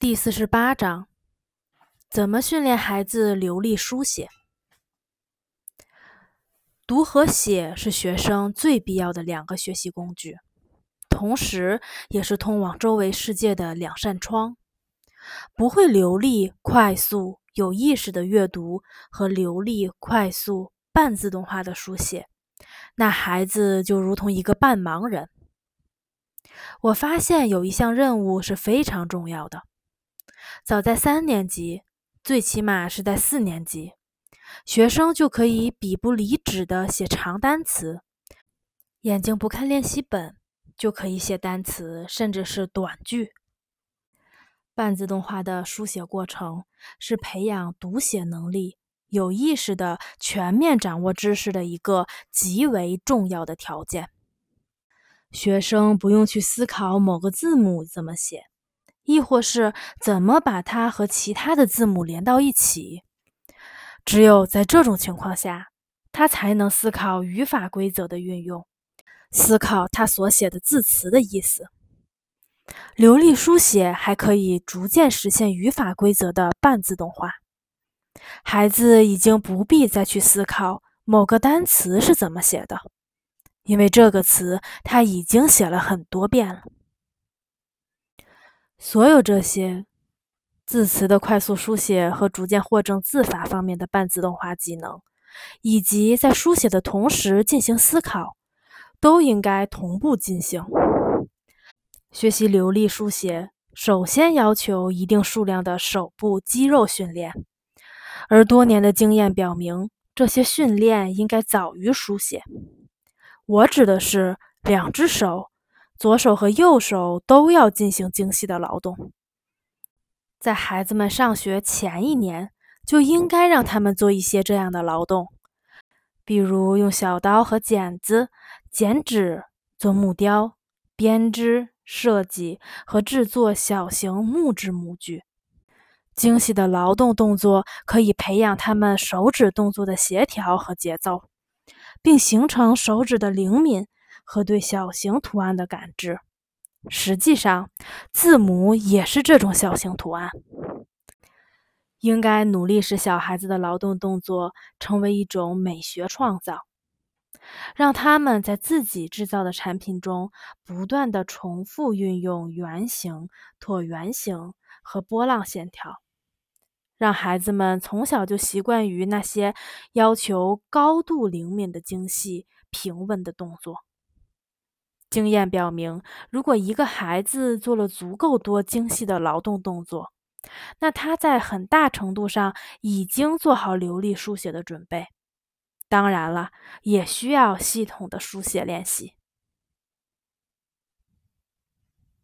第四十八章：怎么训练孩子流利书写？读和写是学生最必要的两个学习工具，同时也是通往周围世界的两扇窗。不会流利、快速、有意识的阅读和流利、快速、半自动化的书写，那孩子就如同一个半盲人。我发现有一项任务是非常重要的。早在三年级，最起码是在四年级，学生就可以笔不离纸的写长单词，眼睛不看练习本就可以写单词，甚至是短句。半自动化的书写过程是培养读写能力、有意识的全面掌握知识的一个极为重要的条件。学生不用去思考某个字母怎么写。亦或是怎么把它和其他的字母连到一起？只有在这种情况下，他才能思考语法规则的运用，思考他所写的字词的意思。流利书写还可以逐渐实现语法规则的半自动化。孩子已经不必再去思考某个单词是怎么写的，因为这个词他已经写了很多遍了。所有这些字词的快速书写和逐渐获证字法方面的半自动化技能，以及在书写的同时进行思考，都应该同步进行。学习流利书写，首先要求一定数量的手部肌肉训练，而多年的经验表明，这些训练应该早于书写。我指的是两只手。左手和右手都要进行精细的劳动，在孩子们上学前一年就应该让他们做一些这样的劳动，比如用小刀和剪子剪纸、做木雕、编织、设计和制作小型木质模具。精细的劳动动作可以培养他们手指动作的协调和节奏，并形成手指的灵敏。和对小型图案的感知，实际上，字母也是这种小型图案。应该努力使小孩子的劳动动作成为一种美学创造，让他们在自己制造的产品中不断的重复运用圆形、椭圆形和波浪线条，让孩子们从小就习惯于那些要求高度灵敏的精细、平稳的动作。经验表明，如果一个孩子做了足够多精细的劳动动作，那他在很大程度上已经做好流利书写的准备。当然了，也需要系统的书写练习。